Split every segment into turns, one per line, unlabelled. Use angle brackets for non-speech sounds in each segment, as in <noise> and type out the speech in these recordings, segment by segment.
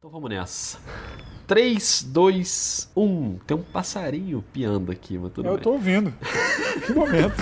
Então vamos nessa. 3, 2, 1. Tem um passarinho piando aqui, mas tudo
Eu
bem.
tô ouvindo. <laughs> que momento.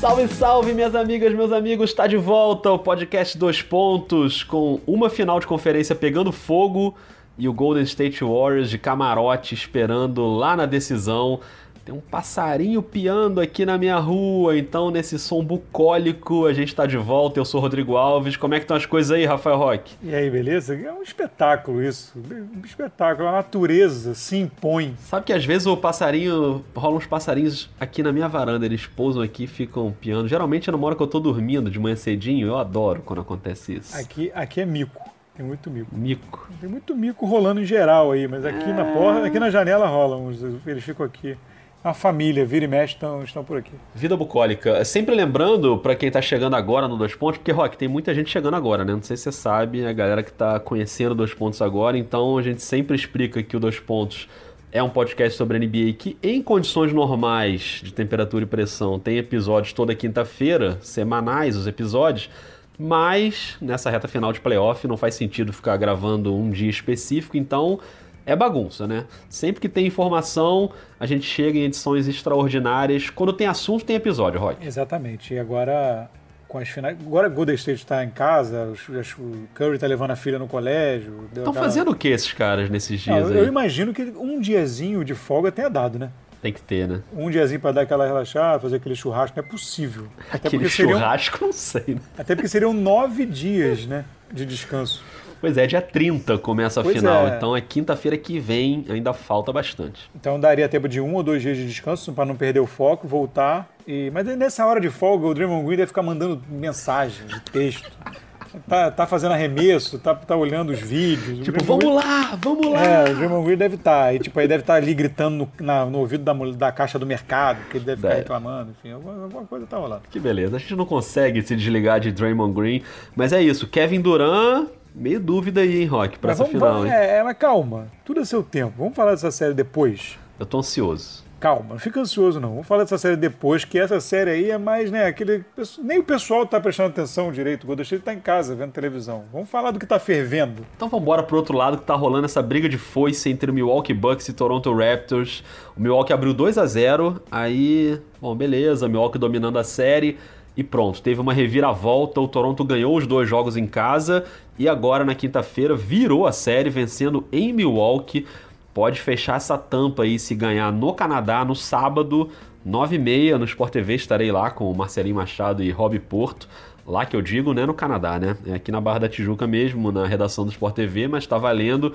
Salve, salve, minhas amigas, meus amigos. Está de volta o podcast Dois Pontos com uma final de conferência pegando fogo e o Golden State Warriors de camarote esperando lá na decisão. Tem um passarinho piando aqui na minha rua, então nesse som bucólico a gente tá de volta. Eu sou o Rodrigo Alves. Como é que estão as coisas aí, Rafael Roque?
E aí, beleza? É um espetáculo isso. Um espetáculo. A natureza se impõe.
Sabe que às vezes o passarinho. rola uns passarinhos aqui na minha varanda, eles pousam aqui ficam piando. Geralmente é numa hora que eu tô dormindo de manhã cedinho, eu adoro quando acontece isso.
Aqui, aqui é mico. Tem muito mico.
Mico.
Tem muito mico rolando em geral aí, mas aqui na porta, aqui na janela rola uns. Eles ficam aqui. A família, vira e mexe, estão, estão por aqui.
Vida bucólica. Sempre lembrando, pra quem tá chegando agora no Dois Pontos, porque, Rock, tem muita gente chegando agora, né? Não sei se você sabe, a galera que tá conhecendo Dois Pontos agora, então a gente sempre explica que o Dois Pontos é um podcast sobre NBA que, em condições normais de temperatura e pressão, tem episódios toda quinta-feira, semanais os episódios, mas nessa reta final de playoff não faz sentido ficar gravando um dia específico, então é bagunça, né? Sempre que tem informação, a gente chega em edições extraordinárias. Quando tem assunto, tem episódio, Roy.
Exatamente. E agora, com as finais. Agora o Golden State está em casa, o Curry está levando a filha no colégio.
Estão
aquela-
fazendo o que esses caras nesses
Não,
dias
eu, eu
aí?
imagino que um diazinho de folga tenha dado, né?
Tem que ter, né?
Um diazinho para dar aquela relaxada, fazer aquele churrasco, não é possível. Até
Aquele
seriam,
churrasco, <laughs> não sei, né?
até porque seriam nove dias, né? De descanso.
Pois é, dia 30 começa a
Pois
final,
é.
então é quinta-feira que vem, ainda falta bastante.
Então daria tempo de um ou dois dias de descanso para não perder o foco, voltar. E... Mas nessa hora de folga, o Draymond Green deve ficar mandando mensagem de texto. <laughs> Tá, tá fazendo arremesso, tá, tá olhando os vídeos.
Tipo, vamos lá, vamos lá!
É, o Draymond Green deve estar. e tipo, aí deve estar ali gritando no, na- no ouvido da, da caixa do mercado, que ele deve ficar reclamando, enfim, alguma, alguma coisa tá rolando.
Que beleza, a gente não consegue se desligar de Draymond Green, mas é isso, Kevin Durant, meio dúvida aí, hein, Rock, pra
Mas
essa
vamos,
final,
vamos-
hein?
é, é, mas calma, tudo é seu tempo. Vamos falar dessa série depois.
Eu tô ansioso.
Calma, não fica ansioso não. Vamos falar dessa série depois, que essa série aí é mais, né, aquele... Nem o pessoal tá prestando atenção direito, o State tá em casa vendo televisão. Vamos falar do que tá fervendo.
Então vamos embora pro outro lado que tá rolando essa briga de foice entre o Milwaukee Bucks e Toronto Raptors. O Milwaukee abriu 2 a 0 aí, bom, beleza, Milwaukee dominando a série e pronto, teve uma reviravolta, o Toronto ganhou os dois jogos em casa e agora na quinta-feira virou a série vencendo em Milwaukee. Pode fechar essa tampa aí se ganhar no Canadá no sábado, 9h30 no Sport TV, estarei lá com o Marcelinho Machado e Rob Porto. Lá que eu digo, né, no Canadá, né? É aqui na Barra da Tijuca mesmo, na redação do Sport TV, mas tá valendo.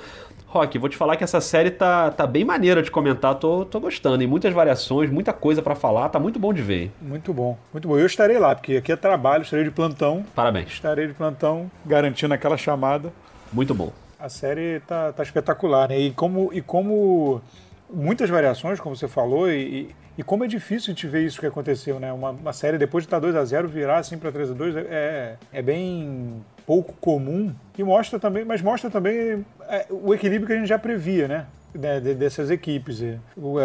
Rock, vou te falar que essa série tá, tá bem maneira de comentar, tô, tô gostando. Em muitas variações, muita coisa pra falar, tá muito bom de ver.
Muito bom, muito bom. Eu estarei lá, porque aqui é trabalho, estarei de plantão.
Parabéns,
Estarei de plantão, garantindo aquela chamada.
muito bom.
A série tá, tá espetacular, né? E como, e como muitas variações, como você falou, e, e como é difícil gente ver isso que aconteceu, né? Uma, uma série depois de estar 2 a 0 virar assim para 3 a 2 é, é bem pouco comum e mostra também, mas mostra também é, o equilíbrio que a gente já previa, né? De- de- dessas equipes. É,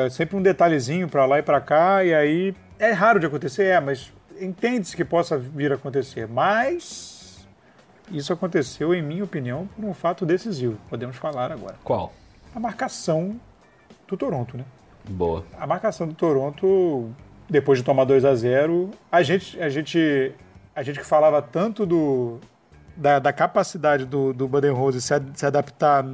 é sempre um detalhezinho para lá e para cá e aí é raro de acontecer, é, mas entende-se que possa vir a acontecer, mas isso aconteceu, em minha opinião, por um fato decisivo. Podemos falar agora.
Qual?
A marcação do Toronto, né?
Boa.
A marcação do Toronto, depois de tomar 2 a 0 a gente, a gente, a gente que falava tanto do, da, da capacidade do, do Budenholzer se, ad- se adaptar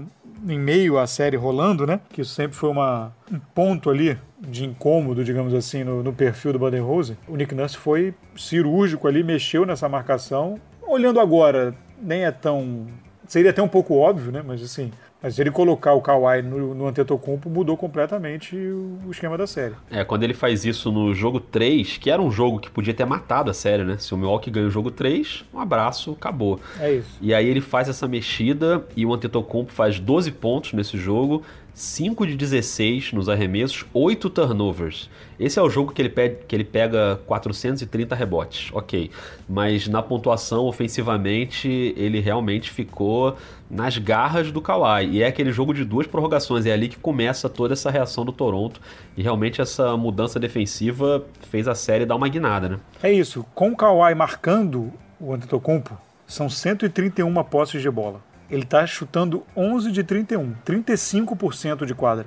em meio à série rolando, né? Que isso sempre foi uma, um ponto ali de incômodo, digamos assim, no, no perfil do Budenholzer. O Nick Nurse foi cirúrgico ali, mexeu nessa marcação. Olhando agora, nem é tão... Seria até um pouco óbvio, né? Mas assim... Mas se ele colocar o Kawhi no, no Antetokounmpo, mudou completamente o, o esquema da série.
É, quando ele faz isso no jogo 3, que era um jogo que podia ter matado a série, né? Se o Milwaukee ganha o jogo 3, um abraço, acabou.
É isso.
E aí ele faz essa mexida e o Antetokounmpo faz 12 pontos nesse jogo, 5 de 16 nos arremessos, 8 turnovers. Esse é o jogo que ele, pe- que ele pega 430 rebotes, ok. Mas na pontuação, ofensivamente, ele realmente ficou nas garras do Kawhi. E é aquele jogo de duas prorrogações, é ali que começa toda essa reação do Toronto. E realmente essa mudança defensiva fez a série dar uma guinada, né?
É isso. Com o Kawhi marcando, o Antetokounmpo, são 131 posses de bola. Ele está chutando 11 de 31, 35% de quadra.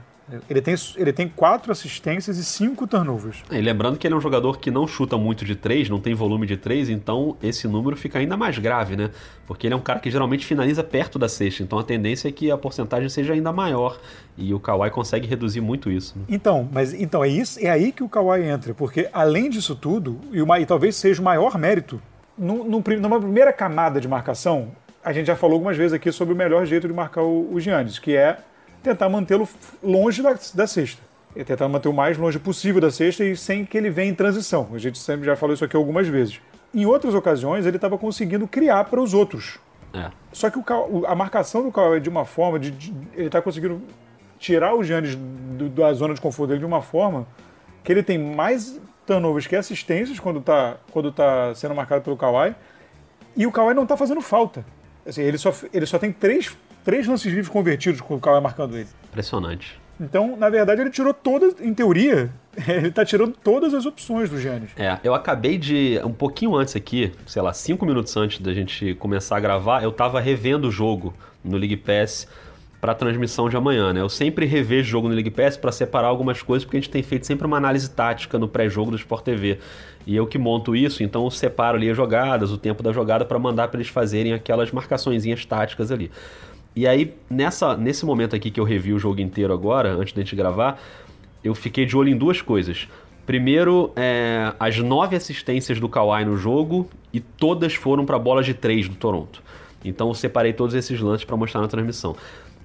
Ele tem, ele tem quatro assistências e cinco turnovers.
E lembrando que ele é um jogador que não chuta muito de três, não tem volume de três, então esse número fica ainda mais grave, né? Porque ele é um cara que geralmente finaliza perto da cesta, então a tendência é que a porcentagem seja ainda maior. E o Kawhi consegue reduzir muito isso. Né?
Então, mas então é isso, é aí que o Kawhi entra, porque além disso tudo, e, uma, e talvez seja o maior mérito, no, no, numa primeira camada de marcação, a gente já falou algumas vezes aqui sobre o melhor jeito de marcar o, o Giannis, que é tentar mantê-lo longe da, da cesta. E tentar manter o mais longe possível da cesta e sem que ele venha em transição. A gente sempre já falou isso aqui algumas vezes. Em outras ocasiões, ele estava conseguindo criar para os outros. É. Só que o, a marcação do Kawhi é de uma forma, de, de ele está conseguindo tirar o Giannis do, da zona de conforto dele de uma forma que ele tem mais turnovers que assistências quando está quando tá sendo marcado pelo Kawhi. E o Kawhi não está fazendo falta. Assim, ele, só, ele só tem três três lances livres convertidos com o Kawhi marcando ele.
Impressionante.
Então, na verdade, ele tirou todas, em teoria, <laughs> ele está tirando todas as opções do Giannis.
É, eu acabei de, um pouquinho antes aqui, sei lá, cinco minutos antes da gente começar a gravar, eu estava revendo o jogo no League Pass para a transmissão de amanhã, né? Eu sempre revejo jogo no League Pass para separar algumas coisas, porque a gente tem feito sempre uma análise tática no pré-jogo do Sport TV. E eu que monto isso, então eu separo ali as jogadas, o tempo da jogada para mandar para eles fazerem aquelas marcaçõezinhas táticas ali. E aí, nessa, nesse momento aqui que eu revi o jogo inteiro agora, antes da gente gravar, eu fiquei de olho em duas coisas. Primeiro, é, as nove assistências do Kawhi no jogo e todas foram para bolas de três do Toronto. Então eu separei todos esses lances para mostrar na transmissão.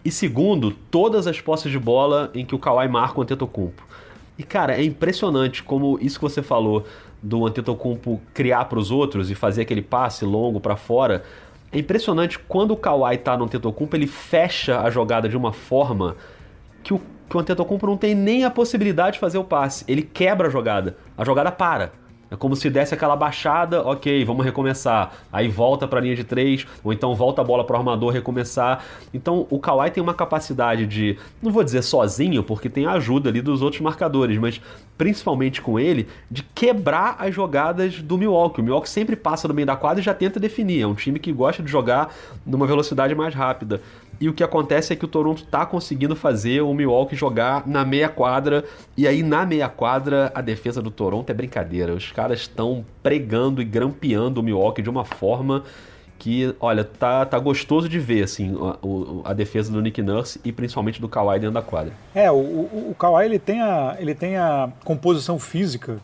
E segundo, todas as posses de bola em que o Kawhi marca o Antetokounmpo. E cara, é impressionante como isso que você falou do Antetokounmpo criar para os outros e fazer aquele passe longo para fora é impressionante quando o Kawhi tá no Antetokounmpo, ele fecha a jogada de uma forma que o, que o Antetokounmpo não tem nem a possibilidade de fazer o passe. Ele quebra a jogada. A jogada para. É como se desse aquela baixada, ok, vamos recomeçar. Aí volta para a linha de três, ou então volta a bola para o armador recomeçar. Então o Kawhi tem uma capacidade de, não vou dizer sozinho, porque tem a ajuda ali dos outros marcadores, mas principalmente com ele, de quebrar as jogadas do Milwaukee. O Milwaukee sempre passa no meio da quadra e já tenta definir. É um time que gosta de jogar numa velocidade mais rápida. E o que acontece é que o Toronto está conseguindo fazer o Milwaukee jogar na meia quadra. E aí, na meia quadra, a defesa do Toronto é brincadeira. Os caras estão pregando e grampeando o Milwaukee de uma forma que, olha, tá, tá gostoso de ver, assim, a, a, defesa do Nick Nurse e principalmente do Kawhi dentro da quadra.
É, o, o, o Kawhi, ele tem a, ele tem a composição física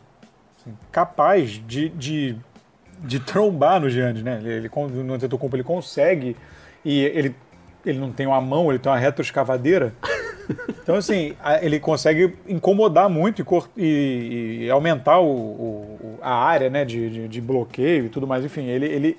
assim, capaz de, de, de trombar no Giannis, né? Ele, ele, no Antetokounmpo, ele consegue e ele ele não tem uma mão, ele tem uma retroescavadeira. Então, assim, ele consegue incomodar muito e, e, e aumentar o, o, a área né, de, de, de, bloqueio e tudo mais. Enfim, ele, ele,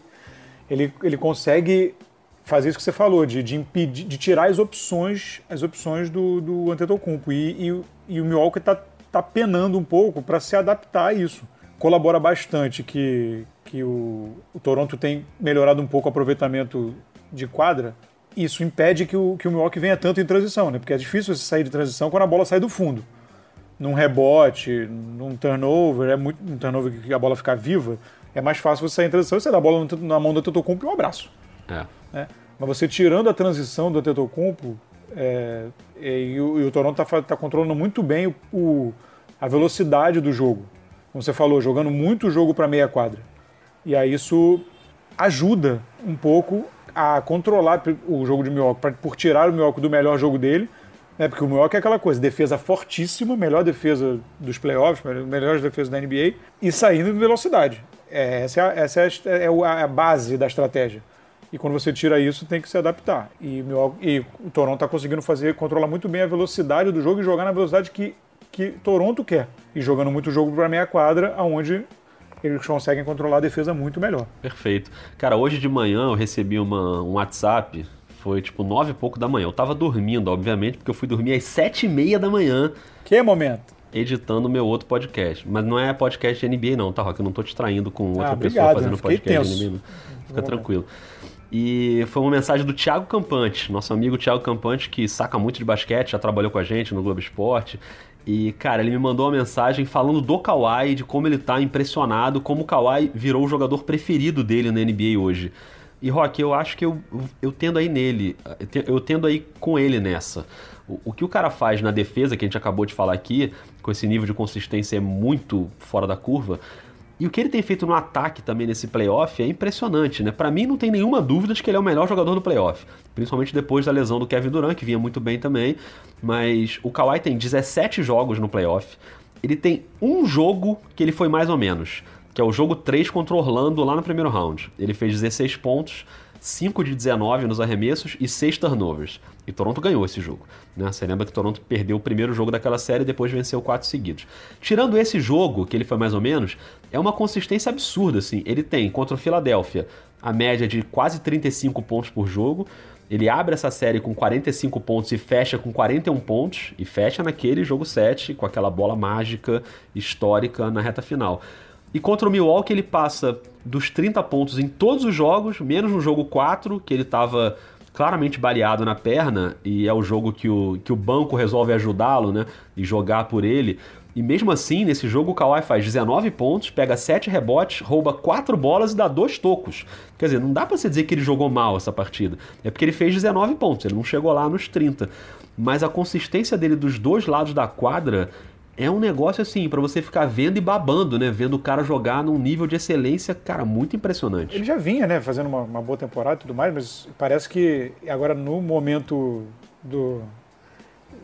ele, ele consegue fazer isso que você falou, de, de impedir, de tirar as opções, as opções do, do Antetokounmpo. E, e, e o Milwaukee está tá penando um pouco para se adaptar a isso. Colabora bastante que, que o, o Toronto tem melhorado um pouco o aproveitamento de quadra, isso impede que o, que o Milwaukee venha tanto em transição, né? Porque é difícil você sair de transição quando a bola sai do fundo. Num rebote, num turnover, é muito um turnover que a bola ficar viva, é mais fácil você sair em transição e você dá a bola na mão do Tetocumpo e um abraço. É. Né? Mas você tirando a transição do Tetocumpo, é, e, o, e o Toronto está tá controlando muito bem o, o, a velocidade do jogo. Como você falou, jogando muito jogo para meia quadra. E aí isso ajuda um pouco a controlar o jogo de Milwaukee, por tirar o Milwaukee do melhor jogo dele, né, porque o Milwaukee é aquela coisa, defesa fortíssima, melhor defesa dos playoffs, melhores defesas da NBA, e saindo em velocidade. É, essa é, a, essa é, a, é, a base da estratégia. E quando você tira isso, tem que se adaptar. E, e o Toronto está conseguindo fazer, controlar muito bem a velocidade do jogo e jogar na velocidade que, que Toronto quer. E jogando muito jogo para meia quadra, aonde eles conseguem controlar a defesa muito melhor.
Perfeito. Cara, hoje de manhã eu recebi uma, um WhatsApp, foi tipo nove e pouco da manhã. Eu tava dormindo, obviamente, porque eu fui dormir às sete e meia da manhã.
Que momento?
Editando meu outro podcast. Mas não é podcast de NBA não, tá, Rock? Eu não tô te traindo com outra ah, pessoa obrigado, fazendo podcast tenso. de NBA. Fica tranquilo. E foi uma mensagem do Thiago Campante, nosso amigo Thiago Campante, que saca muito de basquete, já trabalhou com a gente no Globo Esporte. E, cara, ele me mandou uma mensagem falando do Kawhi, de como ele tá impressionado, como o Kawhi virou o jogador preferido dele na NBA hoje. E, Rock, eu acho que eu, eu tendo aí nele, eu tendo aí com ele nessa. O, o, que o cara faz na defesa, que a gente acabou de falar aqui, com esse nível de consistência é muito fora da curva, e o que ele tem feito no ataque também nesse playoff é impressionante, né? Para mim não tem nenhuma dúvida de que ele é o melhor jogador do playoff, principalmente depois da lesão do Kevin Durant, que vinha muito bem também, mas o Kawhi tem 17 jogos no playoff. Ele tem um jogo que ele foi mais ou menos, que é o jogo 3 contra o Orlando lá no primeiro round. Ele fez 16 pontos, 5 de 19 nos arremessos e 6 turnovers. E Toronto ganhou esse jogo. Né? Você lembra que Toronto perdeu o primeiro jogo daquela série e depois venceu quatro seguidos. Tirando esse jogo, que ele foi mais ou menos, é uma consistência absurda. Assim. Ele tem contra o Philadelphia a média de quase 35 pontos por jogo. Ele abre essa série com 45 pontos e fecha com 41 pontos. E fecha naquele jogo 7 com aquela bola mágica histórica na reta final. E contra o Milwaukee ele passa dos 30 pontos em todos os jogos, menos no jogo 4, que ele estava claramente baleado na perna, e é o jogo que o, que o banco resolve ajudá-lo, né? E jogar por ele. E mesmo assim, nesse jogo o Kawhi faz 19 pontos, pega 7 rebotes, rouba 4 bolas e dá 2 tocos. Quer dizer, não dá pra você dizer que ele jogou mal essa partida. É porque ele fez 19 pontos, ele não chegou lá nos 30. Mas a consistência dele dos dois lados da quadra é um negócio assim, para você ficar vendo e babando, né? Vendo o cara jogar num nível de excelência, cara, muito impressionante.
Ele já vinha, né, fazendo uma, uma boa temporada e tudo mais, mas parece que agora no momento do,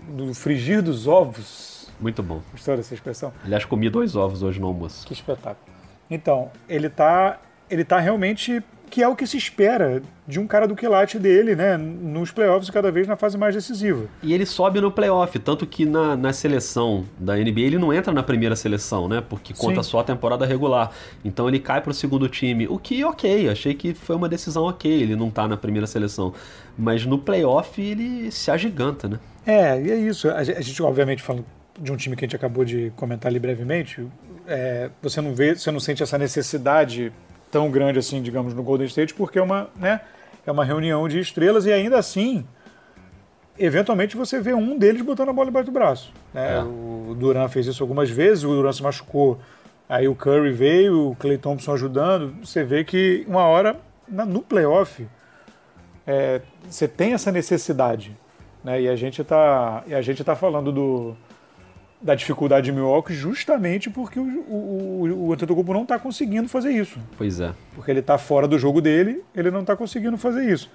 do frigir dos ovos.
Muito bom.
Gostou dessa expressão?
Aliás, comi dois ovos hoje no almoço.
Que espetáculo. Então, ele tá, ele tá realmente que é o que se espera de um cara do quilate dele, né, nos playoffs cada vez na fase mais decisiva.
E ele sobe no playoff, tanto que na, na seleção da NBA ele não entra na primeira seleção, né, porque conta Sim. só a temporada regular. Então ele cai para o segundo time, o que ok, achei que foi uma decisão ok, ele não tá na primeira seleção. Mas no playoff ele se agiganta, né?
É, e é isso. A gente, obviamente, falando de um time que a gente acabou de comentar ali brevemente, é, você não vê, você não sente essa necessidade tão grande assim, digamos, no Golden State, porque é uma, né, é uma reunião de estrelas e ainda assim, eventualmente você vê um deles botando a bola embaixo do braço. Né? É. O Duran fez isso algumas vezes, o Duran se machucou, aí o Curry veio, o Clay Thompson ajudando. Você vê que uma hora, no playoff, é, você tem essa necessidade. Né? E a gente está tá falando do, da dificuldade de Milwaukee justamente porque o, o, o Antetokounmpo não está conseguindo fazer isso.
Pois é.
Porque ele está fora do jogo dele, ele não está conseguindo fazer isso.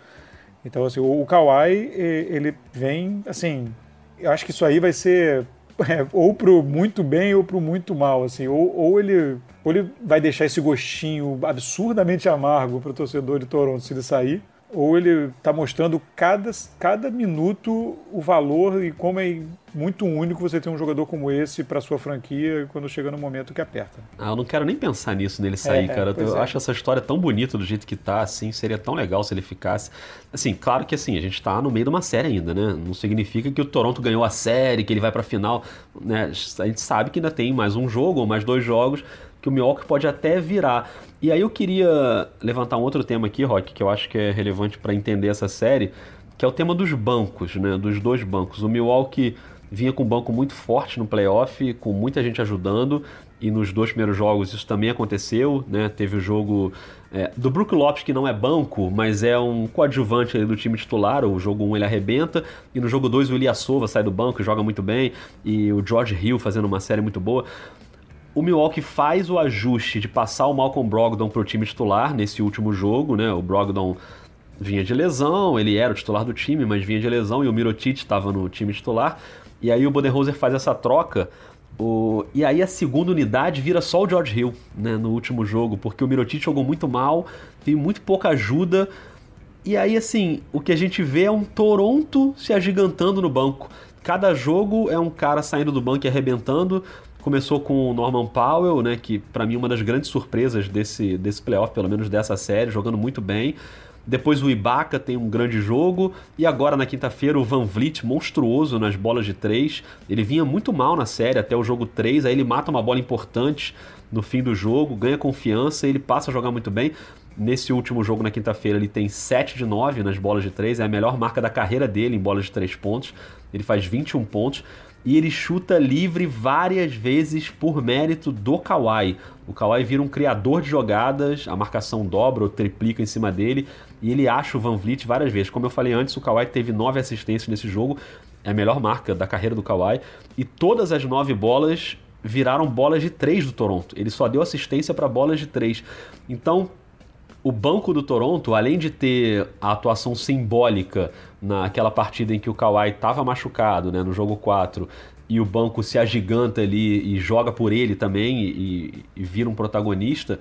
Então, assim, o, o Kawhi, ele vem, assim, eu acho que isso aí vai ser <laughs> é, ou pro muito bem ou pro muito mal, assim, ou, ou, ele, ou ele vai deixar esse gostinho absurdamente amargo para o torcedor de Toronto se ele sair, ou ele está mostrando cada, cada minuto o valor e como é muito único você ter um jogador como esse para sua franquia quando chega no momento que aperta.
Ah, eu não quero nem pensar nisso nele sair, é, cara. Eu é. acho essa história tão bonita do jeito que tá, assim, seria tão legal se ele ficasse. Assim, claro que assim, a gente tá no meio de uma série ainda, né? Não significa que o Toronto ganhou a série, que ele vai para final, né? A gente sabe que ainda tem mais um jogo ou mais dois jogos que o Milwaukee pode até virar. E aí eu queria levantar um outro tema aqui, Rock, que eu acho que é relevante para entender essa série, que é o tema dos bancos, né? Dos dois bancos. O Milwaukee vinha com um banco muito forte no playoff, com muita gente ajudando, e nos dois primeiros jogos isso também aconteceu, né? Teve o jogo é, do Brook Lopes, que não é banco, mas é um coadjuvante do time titular. O jogo 1 um ele arrebenta, e no jogo 2 o Ilyasova sai do banco e joga muito bem, e o George Hill fazendo uma série muito boa o Milwaukee faz o ajuste de passar o Malcolm Brogdon para o time titular nesse último jogo, né? O Brogdon vinha de lesão, ele era o titular do time, mas vinha de lesão e o Mirotic estava no time titular. E aí o Bodenholzer faz essa troca. O... E aí a segunda unidade vira só o George Hill, né, no último jogo, porque o Mirotic jogou muito mal, teve muito pouca ajuda. E aí, assim, o que a gente vê é um Toronto se agigantando no banco. Cada jogo é um cara saindo do banco e arrebentando. Começou com o Norman Powell, né, que para mim é uma das grandes surpresas desse, desse playoff, pelo menos dessa série, jogando muito bem. Depois o Ibaka tem um grande jogo. E agora na quinta-feira o Van Vliet, monstruoso nas bolas de três. Ele vinha muito mal na série até o jogo 3. Aí ele mata uma bola importante no fim do jogo, ganha confiança e ele passa a jogar muito bem. Nesse último jogo na quinta-feira ele tem 7 de 9 nas bolas de 3, é a melhor marca da carreira dele em bolas de 3 pontos. Ele faz 21 pontos. E ele chuta livre várias vezes por mérito do Kawhi. O Kawhi vira um criador de jogadas, a marcação dobra ou triplica em cima dele e ele acha o Van Vliet várias vezes. Como eu falei antes, o Kawhi teve nove assistências nesse jogo, é a melhor marca da carreira do Kawhi, e todas as nove bolas viraram bolas de três do Toronto. Ele só deu assistência para bolas de três. Então, o banco do Toronto, além de ter a atuação simbólica naquela partida em que o Kawhi estava machucado, né, no jogo 4, e o banco se agiganta ali e joga por ele também e, e vira um protagonista,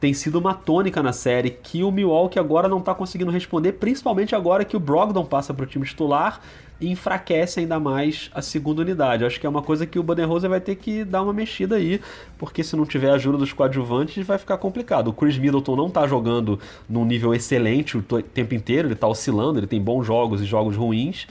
tem sido uma tônica na série que o Milwaukee agora não está conseguindo responder, principalmente agora que o Brogdon passa para o time titular enfraquece ainda mais a segunda unidade. acho que é uma coisa que o Budenholzer vai ter que dar uma mexida aí, porque se não tiver a ajuda dos coadjuvantes vai ficar complicado. O Chris Middleton não está jogando num nível excelente o tempo inteiro, ele está oscilando, ele tem bons jogos e jogos ruins.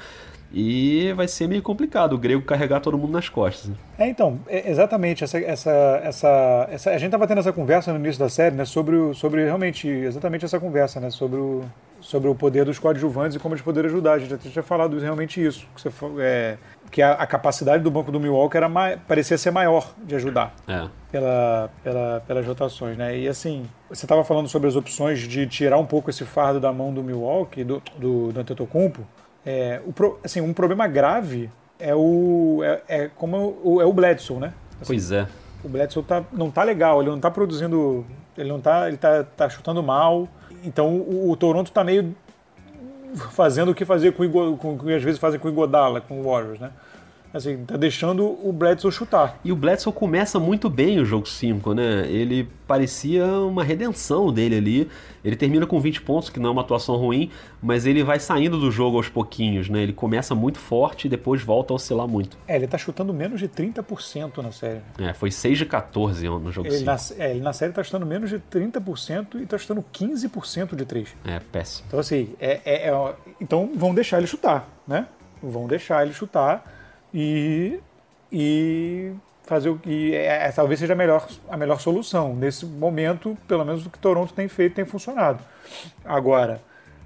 E vai ser meio complicado o grego carregar todo mundo nas costas. Né?
É, então, é exatamente. Essa, essa, essa, essa, a gente estava tendo essa conversa no início da série, né? Sobre, o, sobre realmente, exatamente essa conversa, né? Sobre o, sobre o poder dos coadjuvantes e como eles poderiam ajudar. A gente já tinha falado realmente isso. Que, você, é, que a, a, capacidade do banco do Milwaukee era parecia ser maior de ajudar
é.
pela, pela, pelas rotações. Né? E assim, você estava falando sobre as opções de tirar um pouco esse fardo da mão do Milwaukee, do, do, do Antetokounmpo. É, o, assim, um problema grave é o é, é como o, é o Bledsoe, né? Assim,
pois é.
O Bledsoe tá, não tá legal, ele não tá produzindo, ele não tá, ele tá, tá chutando mal. Então o, o Toronto tá meio fazendo o que fazer com, com, às vezes fazem com o Igodala, com o Warriors, né? Assim, tá deixando o Bledsoe chutar.
E o Bledsoe começa muito bem o jogo 5, né? Ele parecia uma redenção dele ali. Ele termina com 20 pontos, que não é uma atuação ruim, mas ele vai saindo do jogo aos pouquinhos, né? Ele começa muito forte e depois volta a oscilar muito.
É, ele tá chutando menos de 30% na série.
É, foi 6 de 14 no jogo 5.
Na, é, ele na série tá chutando menos de 30% e tá chutando 15% de 3.
É, péssimo.
Então assim, é, é, é, então vão deixar ele chutar, né? Vão deixar ele chutar e, e fazer o que é, é, talvez seja a melhor, a melhor solução. Nesse momento, pelo menos o que Toronto tem feito tem funcionado. Agora,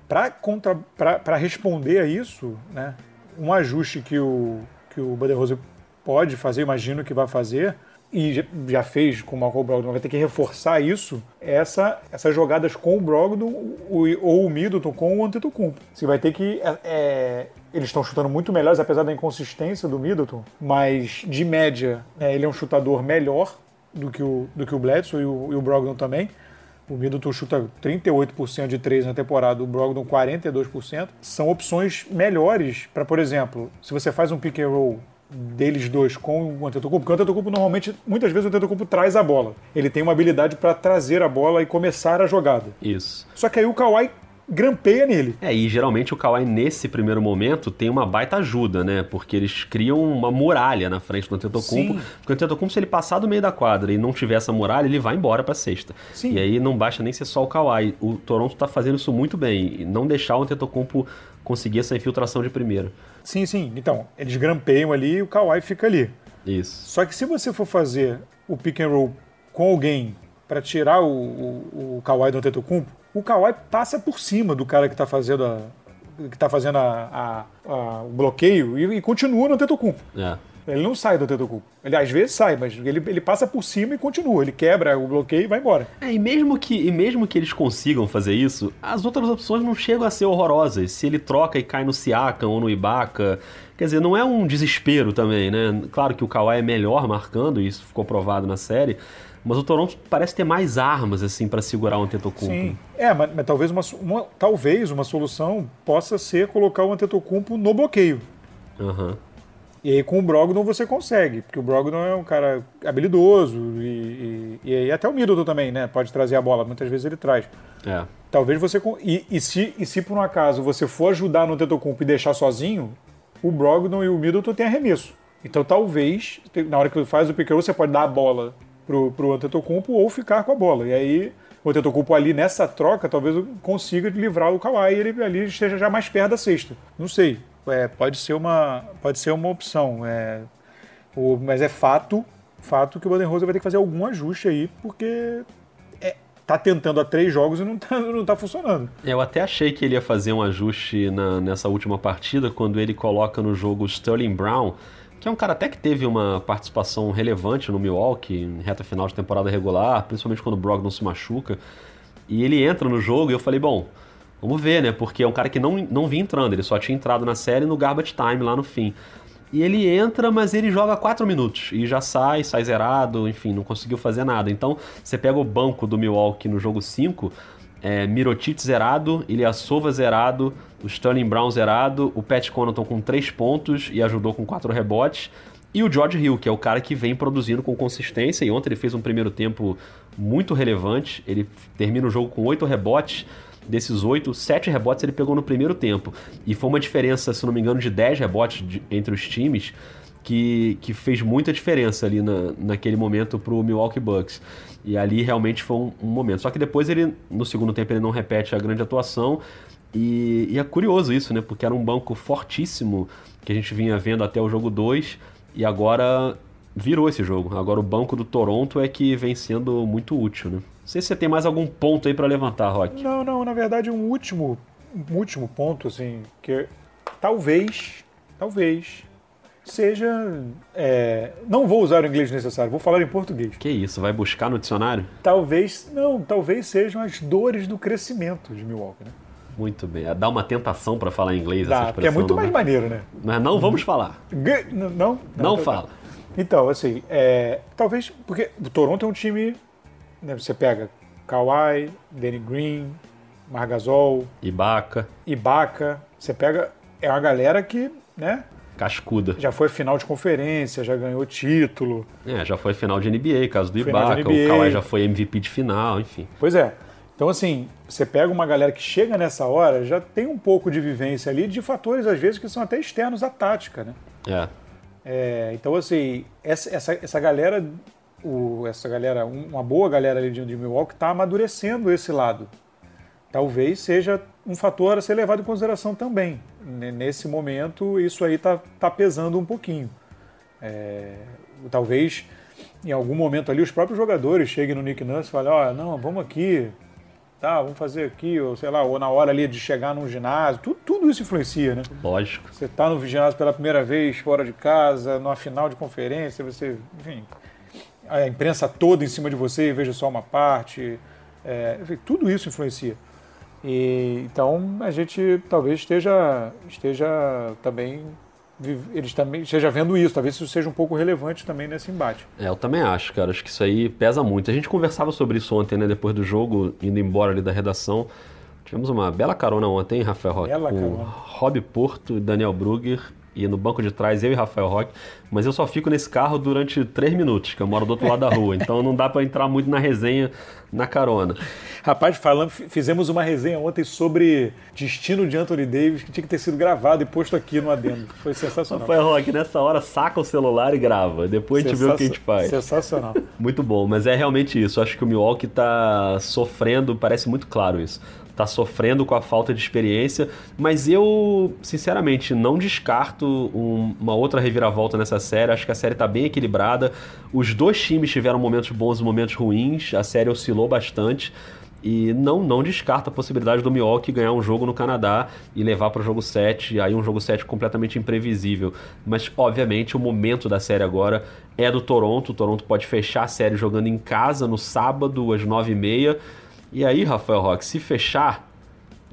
para responder a isso, né, um ajuste que o, que o Budenholzer pode fazer, imagino que vai fazer, e já fez com o Malcolm Brogdon, vai ter que reforçar isso, essa, essas jogadas com o Brogdon ou o Middleton com o Antetokounmpo. Você vai ter que é, é eles estão chutando muito melhores, apesar da inconsistência do Middleton, mas de média, né, ele é um chutador melhor do que o, do que o Bledsoe e o, e o Brogdon também. O Middleton chuta 38% de 3 na temporada, o Brogdon 42%. São opções melhores para, por exemplo, se você faz um pick and roll deles dois com o Antetokounmpo, porque o Antetokounmpo normalmente, muitas vezes o Antetokounmpo traz a bola. Ele tem uma habilidade para trazer a bola e começar a jogada.
Isso.
Só que aí o Kawhi grampeia nele.
É, e geralmente o Kawhi nesse primeiro momento tem uma baita ajuda, né? Porque eles criam uma muralha na frente do Antetokounmpo. Sim. Porque o Antetokounmpo, se ele passar do meio da quadra e não tiver essa muralha, ele vai embora pra sexta. Sim. E aí não basta nem ser só o Kawhi. O Toronto tá fazendo isso muito bem. Não deixar o Antetokounmpo conseguir essa infiltração de primeira.
Sim, sim. Então, eles grampeiam ali e o Kawhi fica ali.
Isso.
Só que se você for fazer o pick and roll com alguém para tirar o, o, o Kawhi do Antetokounmpo, o Kawhi passa por cima do cara que está fazendo a, que tá fazendo a, a, a, o bloqueio e, e, continua no Antetokounmpo.
É.
Ele não sai do Antetokounmpo. Ele às vezes sai, mas ele, ele passa por cima e continua. Ele quebra o bloqueio e vai embora.
É, e mesmo, que, e mesmo que eles consigam fazer isso, as outras opções não chegam a ser horrorosas. Se ele troca e cai no Siakam ou no Ibaka... Quer dizer, não é um desespero também, né? Claro que o Kawhi é melhor marcando, e isso ficou provado na série, mas o Toronto parece ter mais armas assim para segurar o Antetokounmpo. Sim,
é, mas, mas, talvez, uma, uma, talvez uma solução possa ser colocar o Antetokounmpo no bloqueio.
Uhum.
E aí com o Brogdon você consegue, porque o Brogdon é um cara habilidoso e, e, e até o Middleton também, né? Pode trazer a bola, muitas vezes ele traz.
É.
Talvez você... E, e, se, e se por um acaso você for ajudar no Antetokounmpo e deixar sozinho, o Brogdon e o Middleton têm arremesso. Então talvez, na hora que faz o pick você pode dar a bola pro, pro Antetokounmpo ou ficar com a bola. E aí o Antetokounmpo ali nessa troca talvez consiga livrar o Kawhi e ele ali esteja já mais perto da cesta. Não sei. É, pode ser uma pode ser uma opção. É, o, mas é fato fato que o Rosa vai ter que fazer algum ajuste aí porque é, tá tentando há três jogos e não tá, <laughs> não tá funcionando.
Eu até achei que ele ia fazer um ajuste na, nessa última partida quando ele coloca no jogo Sterling Brown que é um cara até que teve uma participação relevante no Milwaukee em reta final de temporada regular, principalmente quando o Brogdon se machuca. E ele entra no jogo e eu falei, bom, vamos ver, né? Porque é um cara que não, não vinha entrando, ele só tinha entrado na série no garbage time lá no fim. E ele entra, mas ele joga 4 minutos e já sai, sai zerado, enfim, não conseguiu fazer nada. Então, você pega o banco do Milwaukee no jogo 5, é, Mirotic zerado, Ilyasova zerado, o Sterling Brown zerado, o Pat Connaughton com 3 pontos e ajudou com 4 rebotes, e o George Hill, que é o cara que vem produzindo com consistência, e ontem ele fez um primeiro tempo muito relevante, ele termina o jogo com 8 rebotes, desses 8, 7 rebotes ele pegou no primeiro tempo, e foi uma diferença, se não me engano, de 10 rebotes de, entre os times, que, que fez muita diferença ali na, naquele momento para o Milwaukee Bucks. E ali realmente foi um, um, momento. Só que depois ele, no segundo tempo, ele não repete a grande atuação. E, e, é curioso isso, né? Porque era um banco fortíssimo que a gente vinha vendo até o jogo 2 e agora virou esse jogo. Agora o banco do Toronto é que vem sendo muito útil, né? Não sei se você tem mais algum ponto aí para levantar, Rock.
Não, não, na verdade um último, um último ponto, assim, que talvez, talvez seja. É, não vou usar o inglês necessário, vou falar em português.
Que isso, vai buscar no dicionário?
Talvez, não, talvez sejam as dores do crescimento de Milwaukee, né?
Muito bem. Dá uma tentação para falar inglês
Dá,
essa
porque é muito mais
né?
maneiro, né?
Mas não vamos falar.
Não? Não,
não fala.
Então, assim, é, talvez. Porque o Toronto é um time. Né, você pega Kawhi, Danny Green, Margasol,
Ibaka.
Ibaka. Você pega. É uma galera que, né?
Cascuda.
Já foi final de conferência, já ganhou título.
É, já foi final de NBA, caso do Ibaka. O Kawhi já foi MVP de final, enfim.
Pois é. Então, assim, você pega uma galera que chega nessa hora, já tem um pouco de vivência ali de fatores, às vezes, que são até externos à tática, né?
É.
é então, assim, essa, essa, essa galera, o, essa galera, uma boa galera ali de, de Milwaukee está amadurecendo esse lado. Talvez seja um fator a ser levado em consideração também. Nesse momento, isso aí está tá pesando um pouquinho. É, talvez em algum momento ali os próprios jogadores cheguem no Nick Nurse e falem, ó, oh, não, vamos aqui, tá, vamos fazer aqui, ou sei lá, ou na hora ali de chegar num ginásio, tudo, tudo isso influencia, né?
Lógico.
Você tá no ginásio pela primeira vez, fora de casa, numa final de conferência, você, enfim, a imprensa toda em cima de você e veja só uma parte, é, tudo isso influencia. E, então a gente talvez esteja, esteja também eles também esteja vendo isso, talvez isso seja um pouco relevante também nesse embate.
É, eu também acho, cara. Acho que isso aí pesa muito. A gente conversava sobre isso ontem, né? Depois do jogo, indo embora ali da redação. Tivemos uma bela carona ontem, Rafael Roque?
Bela
com
carona.
Rob Porto e Daniel Brugger e no banco de trás eu e Rafael Roque, mas eu só fico nesse carro durante três minutos, que eu moro do outro lado da rua, então não dá para entrar muito na resenha na carona.
Rapaz, falando, fizemos uma resenha ontem sobre destino de Anthony Davis, que tinha que ter sido gravado e posto aqui no adendo. Foi sensacional.
Rafael Roque, nessa hora saca o celular e grava, depois a gente vê o que a gente faz.
Sensacional.
Muito bom, mas é realmente isso. Acho que o Milwaukee está sofrendo, parece muito claro isso está sofrendo com a falta de experiência, mas eu, sinceramente, não descarto um, uma outra reviravolta nessa série. Acho que a série está bem equilibrada. Os dois times tiveram momentos bons e momentos ruins, a série oscilou bastante. E não, não descarta a possibilidade do Milwaukee ganhar um jogo no Canadá e levar para o jogo 7, aí um jogo 7 completamente imprevisível. Mas, obviamente, o momento da série agora é do Toronto. O Toronto pode fechar a série jogando em casa no sábado, às 9h30 e aí, Rafael Roque, se fechar,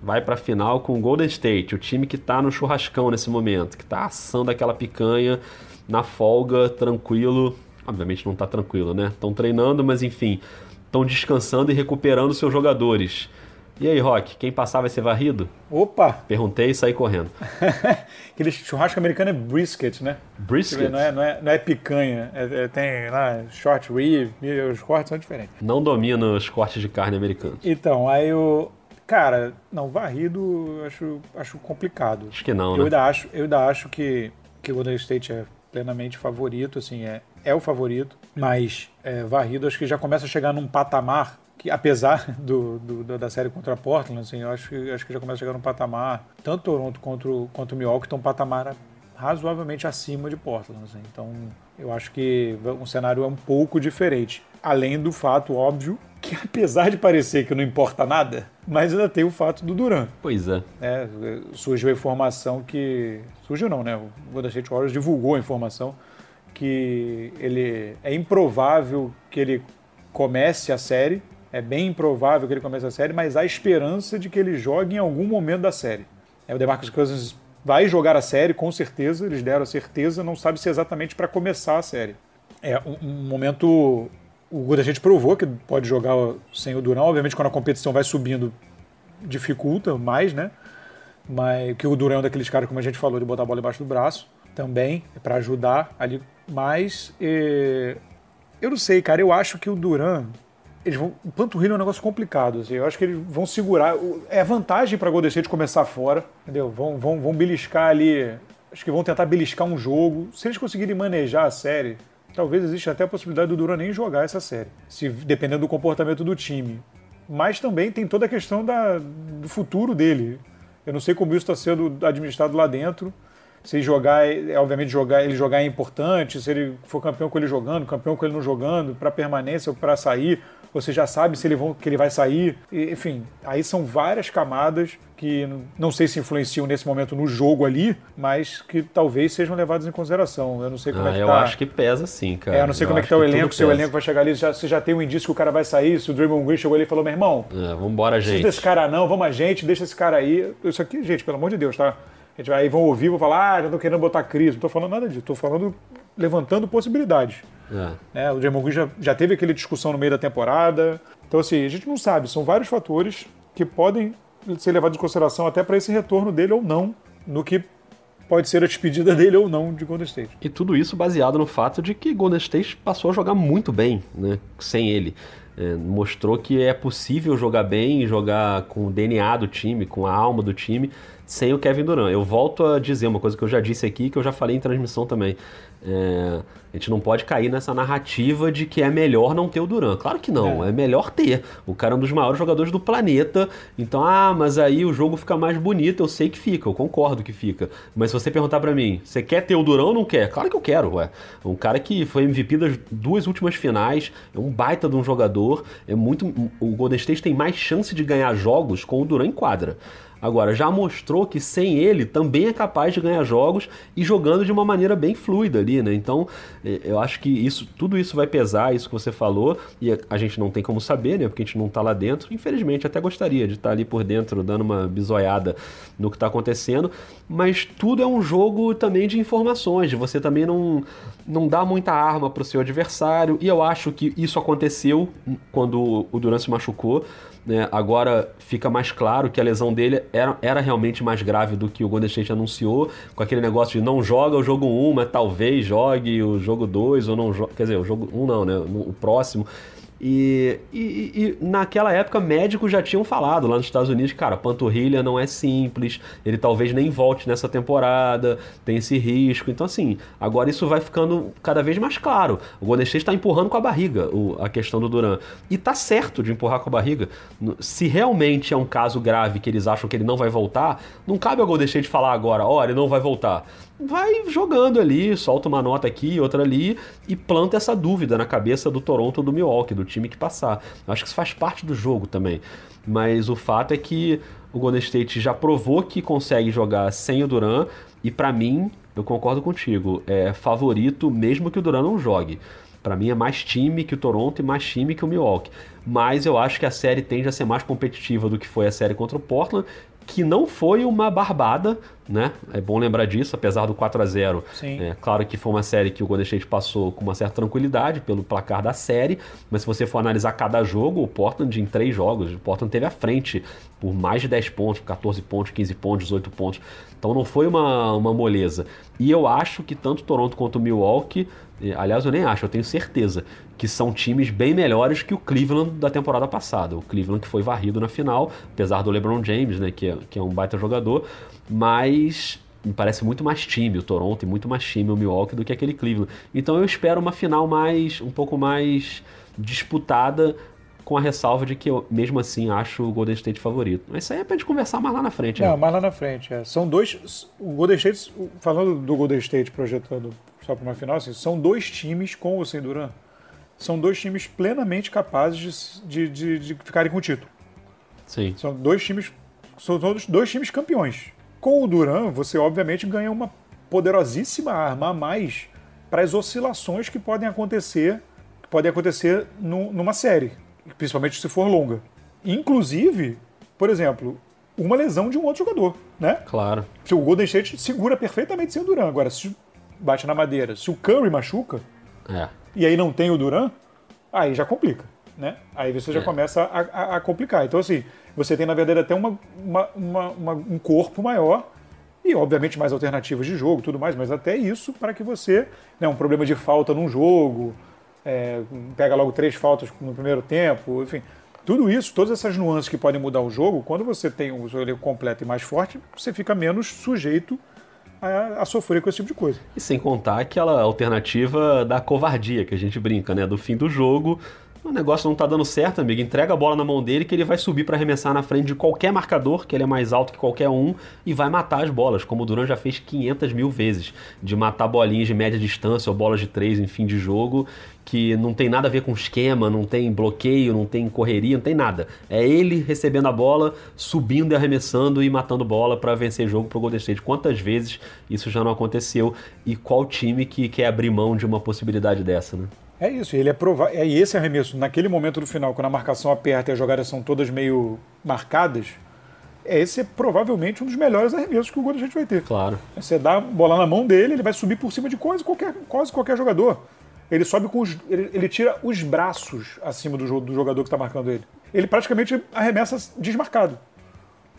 vai para a final com o Golden State, o time que está no churrascão nesse momento, que está assando aquela picanha na folga, tranquilo. Obviamente não está tranquilo, né? Estão treinando, mas enfim, estão descansando e recuperando seus jogadores. E aí, Rock, quem passar vai ser varrido?
Opa!
Perguntei e saí correndo. <laughs>
Aquele churrasco americano é brisket, né?
Brisket?
Não é, não é, não é picanha. É, é, tem lá short rib, os cortes são diferentes.
Não domino os cortes de carne americanos.
Então, aí o. Cara, não, varrido acho, acho complicado.
Acho que não,
eu
né?
Ainda acho, eu ainda acho que, que o Golden State é plenamente favorito, assim, é, é o favorito, mas é, varrido acho que já começa a chegar num patamar que apesar <laughs> do, do, da série contra Portland, assim, eu acho, acho que já começa a chegar num patamar, tanto Toronto quanto, quanto Milwaukee estão um patamar razoavelmente acima de Portland. Assim. Então, eu acho que o cenário é um pouco diferente. Além do fato óbvio <laughs> que, apesar de parecer que não importa nada, mas ainda tem o fato do Duran.
Pois é.
é surgiu a informação que. Surgiu não, né? O Golden State Warriors divulgou a informação que ele é improvável que ele comece a série. É bem improvável que ele comece a série, mas há esperança de que ele jogue em algum momento da série. É, o DeMarcus Cousins vai jogar a série, com certeza, eles deram a certeza, não sabe se é exatamente para começar a série. É um, um momento. O Golden State provou que pode jogar sem o Durão. Obviamente, quando a competição vai subindo, dificulta mais, né? Mas que o Durão é daqueles caras, como a gente falou, de botar a bola embaixo do braço também, é para ajudar ali. Mas eu não sei, cara. Eu acho que o Duran eles vão. O panturrilho é um negócio complicado. Assim, eu acho que eles vão segurar. É vantagem para Golden State começar fora, entendeu? Vão, vão, vão beliscar ali. Acho que vão tentar beliscar um jogo. Se eles conseguirem manejar a série, talvez exista até a possibilidade do Duran nem jogar essa série, se dependendo do comportamento do time. Mas também tem toda a questão da, do futuro dele. Eu não sei como isso está sendo administrado lá dentro. Se jogar, é, obviamente jogar, ele jogar é importante, se ele for campeão com ele jogando, campeão com ele não jogando, para permanência ou para sair, você já sabe se ele vão, que ele vai sair. Enfim, aí são várias camadas que não sei se influenciam nesse momento no jogo ali, mas que talvez sejam levadas em consideração. Eu não sei como
ah,
é que
eu
tá.
Eu acho que pesa sim, cara.
É, eu não sei
eu
como é que tá o elenco, se o elenco vai chegar ali, já, você já tem um indício que o cara vai sair, se o Draymond Green chegou ali e falou, meu irmão,
é, vambora, gente. Não
desse cara não, vamos a gente, deixa esse cara aí. Isso aqui, gente, pelo amor de Deus, tá? A gente vai, aí vão ouvir, vão falar, ah, já tô querendo botar crise. Não tô falando nada disso, tô falando levantando possibilidades. É. É, o Draymond Green já, já teve aquela discussão no meio da temporada, então, assim, a gente não sabe, são vários fatores que podem ser levados em consideração até para esse retorno dele ou não, no que pode ser a despedida dele ou não de Golden State.
E tudo isso baseado no fato de que Golden State passou a jogar muito bem, né, sem ele. É, mostrou que é possível jogar bem, jogar com o DNA do time, com a alma do time, sem o Kevin Durant. Eu volto a dizer uma coisa que eu já disse aqui, que eu já falei em transmissão também. É, a gente não pode cair nessa narrativa de que é melhor não ter o Duran. Claro que não, é. é. melhor ter. O cara é um dos maiores jogadores do planeta. Então, ah, mas aí o jogo fica mais bonito. Eu sei que fica, eu concordo que fica. Mas se você perguntar para mim, você quer ter o Duran ou não quer? Claro que eu quero, ué. Um cara que foi MVP das duas últimas finais, é um baita de um jogador. É muito. O Golden State tem mais chance de ganhar jogos com o Duran em quadra. Agora, já mostrou que sem ele também é capaz de ganhar jogos e jogando de uma maneira bem fluida ali, né? Então, é, eu acho que isso, tudo isso vai pesar, isso que você falou, e a gente não tem como saber, né? Porque a gente não está lá dentro. Infelizmente, até gostaria de estar tá ali por dentro, dando uma bisoiada no que está acontecendo, mas tudo é um jogo também de informações, de você também não, não dar muita arma para o seu adversário, e eu acho que isso aconteceu quando o Durant se machucou. Né? Agora fica mais claro que a lesão dele era, era realmente mais grave do que o Golden State anunciou, com aquele negócio de não joga o jogo 1, mas talvez jogue o jogo 2, ou não joga. Quer dizer, o jogo 1 não, né? O próximo. E, e, e, naquela época médicos já tinham falado lá nos Estados Unidos, cara, panturrilha não é simples, ele talvez nem volte nessa temporada, tem esse risco. Então, assim, agora isso vai ficando cada vez mais claro. O Golden State está empurrando com a barriga o, a questão do Duran. E tá certo de empurrar com a barriga. Se realmente é um caso grave que eles acham que ele não vai voltar, não cabe ao Golden State falar agora, ó, oh, ele não vai voltar vai jogando ali, solta uma nota aqui, outra ali e planta essa dúvida na cabeça do Toronto ou do Milwaukee, do time que passar. Acho que isso faz parte do jogo também. Mas o fato é que o Golden State já provou que consegue jogar sem o Duran e para mim, eu concordo contigo, é favorito mesmo que o Duran não jogue. Para mim é mais time que o Toronto e mais time que o Milwaukee. Mas eu acho que a série tende a ser mais competitiva do que foi a série contra o Portland que não foi uma barbada, né? É bom lembrar disso, apesar do 4 a 0
Sim.
É, claro que foi uma série que o Golden State passou com uma certa tranquilidade pelo placar da série, mas se você for analisar cada jogo, o Portland em três jogos, o Portland teve à frente por mais de 10 pontos, 14 pontos, 15 pontos, 18 pontos. Então não foi uma, uma moleza. E eu acho que tanto Toronto quanto Milwaukee, aliás, eu nem acho, eu tenho certeza que são times bem melhores que o Cleveland da temporada passada. O Cleveland que foi varrido na final, apesar do LeBron James, né, que é, que é um baita jogador, mas me parece muito mais time o Toronto e muito mais time o Milwaukee do que aquele Cleveland. Então eu espero uma final mais um pouco mais disputada com a ressalva de que eu, mesmo assim, acho o Golden State favorito. Mas isso aí é pra gente conversar mais lá na frente.
Não,
né?
mais lá na frente. É. São dois. O Golden State, falando do Golden State projetando só para uma final, assim, são dois times com ou sem Duran. São dois times plenamente capazes de, de, de ficarem com o título.
Sim.
São dois times. São todos dois times campeões. Com o Duran, você obviamente ganha uma poderosíssima arma a mais para as oscilações que podem acontecer, que podem acontecer no, numa série, principalmente se for longa. Inclusive, por exemplo, uma lesão de um outro jogador, né?
Claro.
Se o Golden State segura perfeitamente sem o Duran. Agora, se bate na madeira, se o Curry machuca
É.
e aí não tem o Duran, aí já complica, né? Aí você já
É.
começa a, a- a complicar. Então, assim, você tem, na verdade, até uma, uma- uma- um corpo maior e, obviamente, mais alternativas de jogo tudo mais, mas até isso para que você, né, um problema de falta num jogo, é, pega logo três faltas no primeiro tempo, enfim, tudo isso, todas essas nuances que podem mudar o jogo, quando você tem o seu elenco completo e mais forte, você fica menos sujeito a, a sofrer com esse tipo de coisa.
E sem contar aquela alternativa da covardia que a gente brinca, né? Do fim do jogo. O negócio não tá dando certo, amigo. Entrega a bola na mão dele que ele vai subir para arremessar na frente de qualquer marcador, que ele é mais alto que qualquer um, e vai matar as bolas, como o Duran já fez 500 mil vezes. De matar bolinhas de média distância ou bolas de três em fim de jogo, que não tem nada a ver com esquema, não tem bloqueio, não tem correria, não tem nada. É ele recebendo a bola, subindo e arremessando e matando bola para vencer jogo pro Golden State. Quantas vezes isso já não aconteceu? E qual time que quer abrir mão de uma possibilidade dessa, né?
É isso, ele é provável. É esse arremesso, naquele momento do final, quando a marcação aperta e as jogadas são todas meio marcadas, esse é provavelmente um dos melhores arremessos que o Golden State vai ter.
Claro.
Você dá a bola na mão dele, ele vai subir por cima de quase qualquer, quase qualquer jogador. Ele sobe com os. Ele, ele tira os braços acima do, do jogador que está marcando ele. Ele praticamente arremessa desmarcado.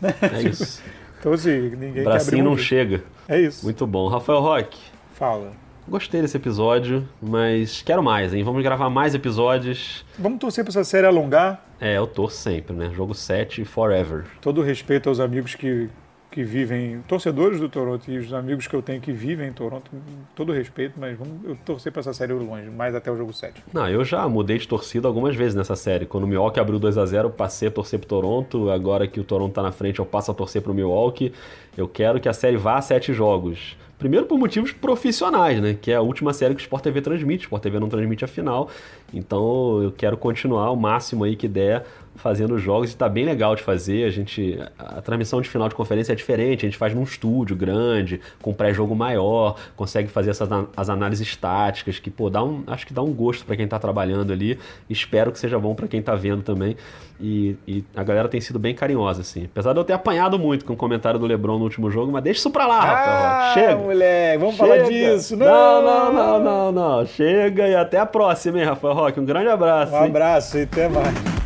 <laughs>
É isso.
Então, assim, ninguém quer abrir
Bracinho não chega.
É isso.
Muito bom. Rafael Roque,
Fala.
Gostei desse episódio, mas quero mais, hein? Vamos gravar mais episódios.
Vamos torcer para essa série alongar.
É, eu torço sempre, né? Jogo 7 forever.
Todo respeito aos amigos que, que vivem, torcedores do Toronto e os amigos que eu tenho que vivem em Toronto, todo respeito, mas vamos eu torcer para essa série longe, mais até o jogo 7.
Não, eu já mudei de torcida algumas vezes nessa série. Quando o Milwaukee abriu 2 a 0 eu passei a torcer pro Toronto. Agora que o Toronto tá na frente, eu passo a torcer pro Milwaukee. Eu quero que a série vá a sete jogos. Primeiro por motivos profissionais, né? Que é a última série que o Sport TV transmite. O Sport TV não transmite a final. Então eu quero continuar o máximo aí que der fazendo jogos e tá bem legal de fazer. A gente a, transmissão de final de conferência é diferente, a gente faz num estúdio grande, com pré-jogo maior, consegue fazer essas as análises táticas que pô, dá um, acho que dá um gosto para quem tá trabalhando ali. Espero que seja bom para quem tá vendo também. E, e a galera tem sido bem carinhosa assim. Apesar de eu ter apanhado muito com o comentário do LeBron no último jogo, mas deixa isso pra lá, Rafael. Roque. Chega.
moleque, vamos
Chega.
falar disso.
Não, não, não, não, não. Chega e até a próxima, hein, Rafael Roque. Um grande abraço.
Um
hein?
abraço e até mais.